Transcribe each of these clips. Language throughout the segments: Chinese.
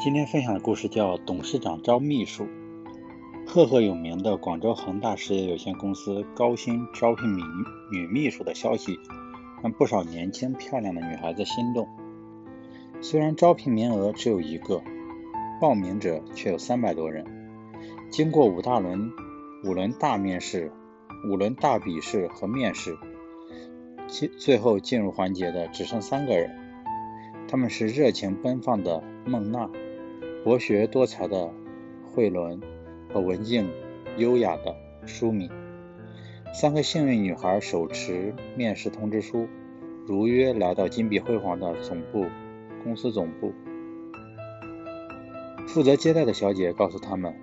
今天分享的故事叫《董事长招秘书》。赫赫有名的广州恒大实业有限公司高薪招聘女女秘书的消息，让不少年轻漂亮的女孩子心动。虽然招聘名额只有一个，报名者却有三百多人。经过五大轮、五轮大面试、五轮大笔试和面试，最最后进入环节的只剩三个人，他们是热情奔放的孟娜。博学多才的慧伦和文静优雅的舒敏，三个幸运女孩手持面试通知书，如约来到金碧辉煌的总部公司总部。负责接待的小姐告诉他们，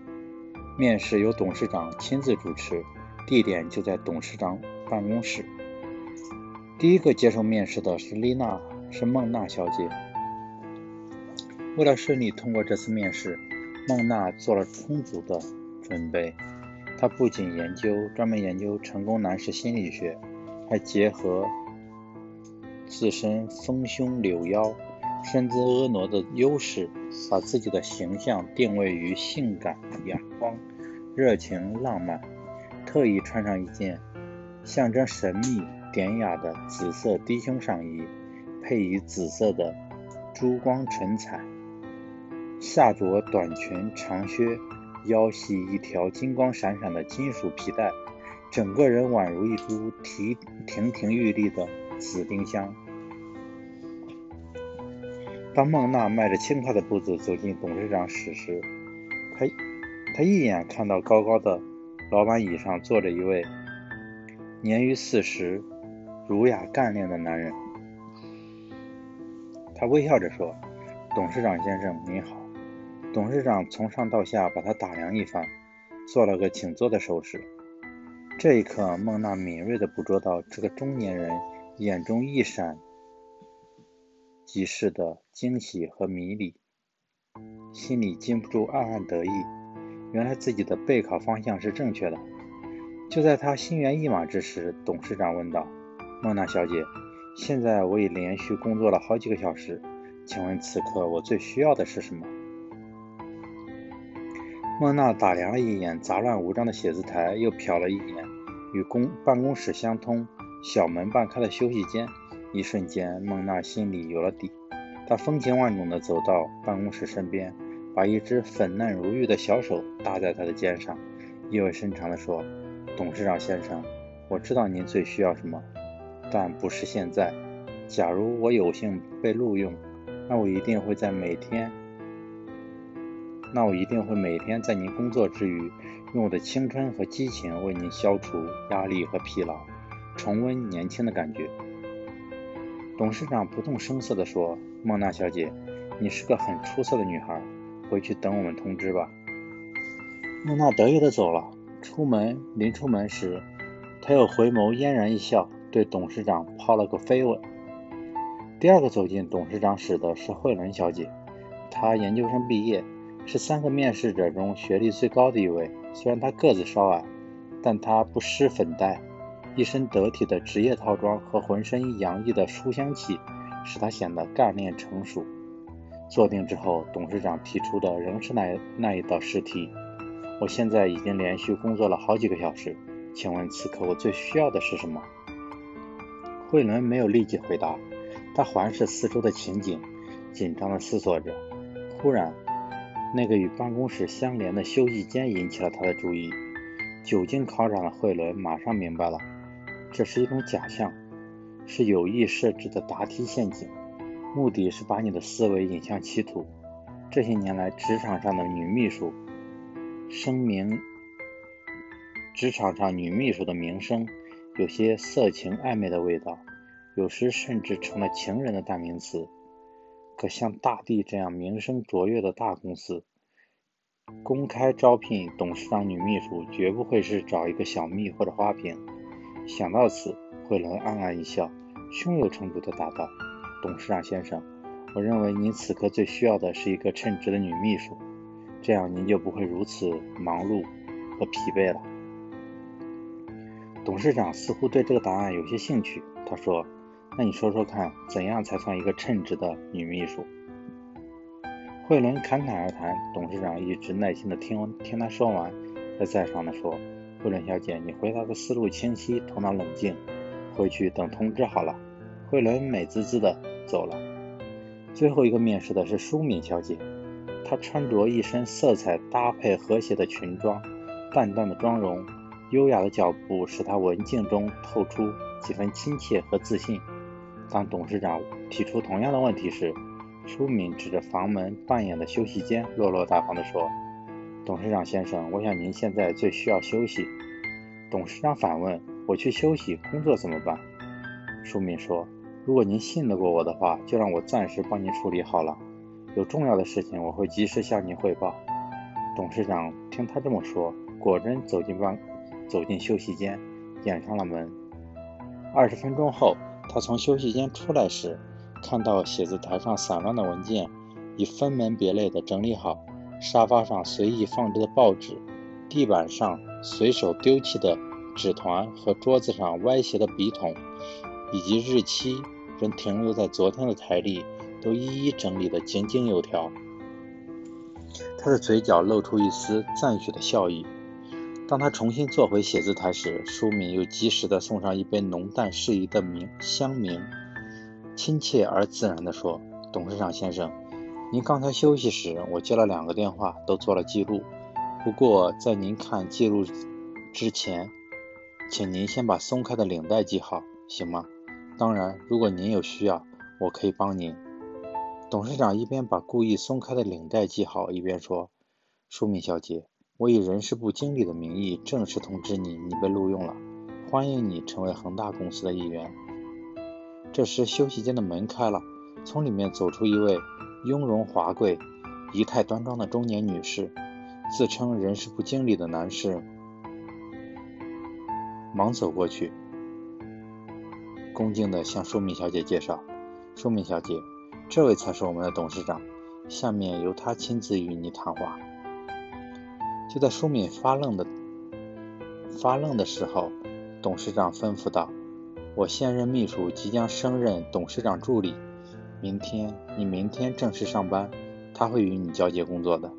面试由董事长亲自主持，地点就在董事长办公室。第一个接受面试的是丽娜，是孟娜小姐。为了顺利通过这次面试，孟娜做了充足的准备。她不仅研究专门研究成功男士心理学，还结合自身丰胸柳腰、身姿婀娜的优势，把自己的形象定位于性感、阳光、热情、浪漫。特意穿上一件象征神秘、典雅的紫色低胸上衣，配以紫色的珠光唇彩。下着短裙长靴，腰系一条金光闪闪的金属皮带，整个人宛如一株提亭亭玉立的紫丁香。当孟娜迈着轻快的步子走进董事长室时，他他一眼看到高高的老板椅上坐着一位年逾四十、儒雅干练的男人。他微笑着说：“董事长先生，您好。”董事长从上到下把他打量一番，做了个请坐的手势。这一刻，孟娜敏锐地捕捉到这个中年人眼中一闪即逝的惊喜和迷离，心里禁不住暗暗得意。原来自己的备考方向是正确的。就在他心猿意马之时，董事长问道：“孟娜小姐，现在我已连续工作了好几个小时，请问此刻我最需要的是什么？”孟娜打量了一眼杂乱无章的写字台，又瞟了一眼与公办公室相通、小门半开的休息间。一瞬间，孟娜心里有了底。她风情万种地走到办公室身边，把一只粉嫩如玉的小手搭在他的肩上，意味深长地说：“董事长先生，我知道您最需要什么，但不是现在。假如我有幸被录用，那我一定会在每天。”那我一定会每天在您工作之余，用我的青春和激情为您消除压力和疲劳，重温年轻的感觉。董事长不动声色地说：“孟娜小姐，你是个很出色的女孩，回去等我们通知吧。”孟娜得意地走了。出门临出门时，她又回眸嫣然一笑，对董事长抛了个飞吻。第二个走进董事长室的是慧伦小姐，她研究生毕业。是三个面试者中学历最高的一位。虽然他个子稍矮，但他不施粉黛，一身得体的职业套装和浑身洋溢的书香气，使他显得干练成熟。坐定之后，董事长提出的仍是那那一道试题。我现在已经连续工作了好几个小时，请问此刻我最需要的是什么？慧伦没有立即回答，他环视四周的情景，紧张地思索着。忽然，那个与办公室相连的休息间引起了他的注意。久经考场的慧伦马上明白了，这是一种假象，是有意设置的答题陷阱，目的是把你的思维引向歧途。这些年来，职场上的女秘书声名，职场上女秘书的名声有些色情暧昧的味道，有时甚至成了情人的代名词。可像大地这样名声卓越的大公司，公开招聘董事长女秘书，绝不会是找一个小蜜或者花瓶。想到此，惠伦暗暗一笑，胸有成竹地答道：“董事长先生，我认为您此刻最需要的是一个称职的女秘书，这样您就不会如此忙碌和疲惫了。”董事长似乎对这个答案有些兴趣，他说。那你说说看，怎样才算一个称职的女秘书？慧伦侃侃而谈，董事长一直耐心的听听她说完，才赞赏的说：“慧伦小姐，你回答的思路清晰，头脑冷静，回去等通知好了。”慧伦美滋滋的走了。最后一个面试的是舒敏小姐，她穿着一身色彩搭配和谐的裙装，淡淡的妆容，优雅的脚步使她文静中透出几分亲切和自信。当董事长提出同样的问题时，舒敏指着房门扮演的休息间，落落大方地说：“董事长先生，我想您现在最需要休息。”董事长反问：“我去休息，工作怎么办？”舒敏说。如果您信得过我的话，就让我暂时帮您处理好了。有重要的事情，我会及时向您汇报。董事长听他这么说，果真走进办，走进休息间，掩上了门。二十分钟后，他从休息间出来时，看到写字台上散乱的文件已分门别类地整理好，沙发上随意放置的报纸，地板上随手丢弃的纸团和桌子上歪斜的笔筒，以及日期。仍停留在昨天的台历都一一整理得井井有条。他的嘴角露出一丝赞许的笑意。当他重新坐回写字台时，舒敏又及时地送上一杯浓淡适宜的茗香茗，亲切而自然地说：“董事长先生，您刚才休息时，我接了两个电话，都做了记录。不过在您看记录之前，请您先把松开的领带系好，行吗？”当然，如果您有需要，我可以帮您。董事长一边把故意松开的领带系好，一边说：“舒敏小姐，我以人事部经理的名义正式通知你，你被录用了，欢迎你成为恒大公司的一员。”这时，休息间的门开了，从里面走出一位雍容华贵、仪态端庄的中年女士，自称人事部经理的男士忙走过去。恭敬地向舒敏小姐介绍：“舒敏小姐，这位才是我们的董事长，下面由他亲自与你谈话。”就在舒敏发愣的发愣的时候，董事长吩咐道：“我现任秘书即将升任董事长助理，明天你明天正式上班，他会与你交接工作的。”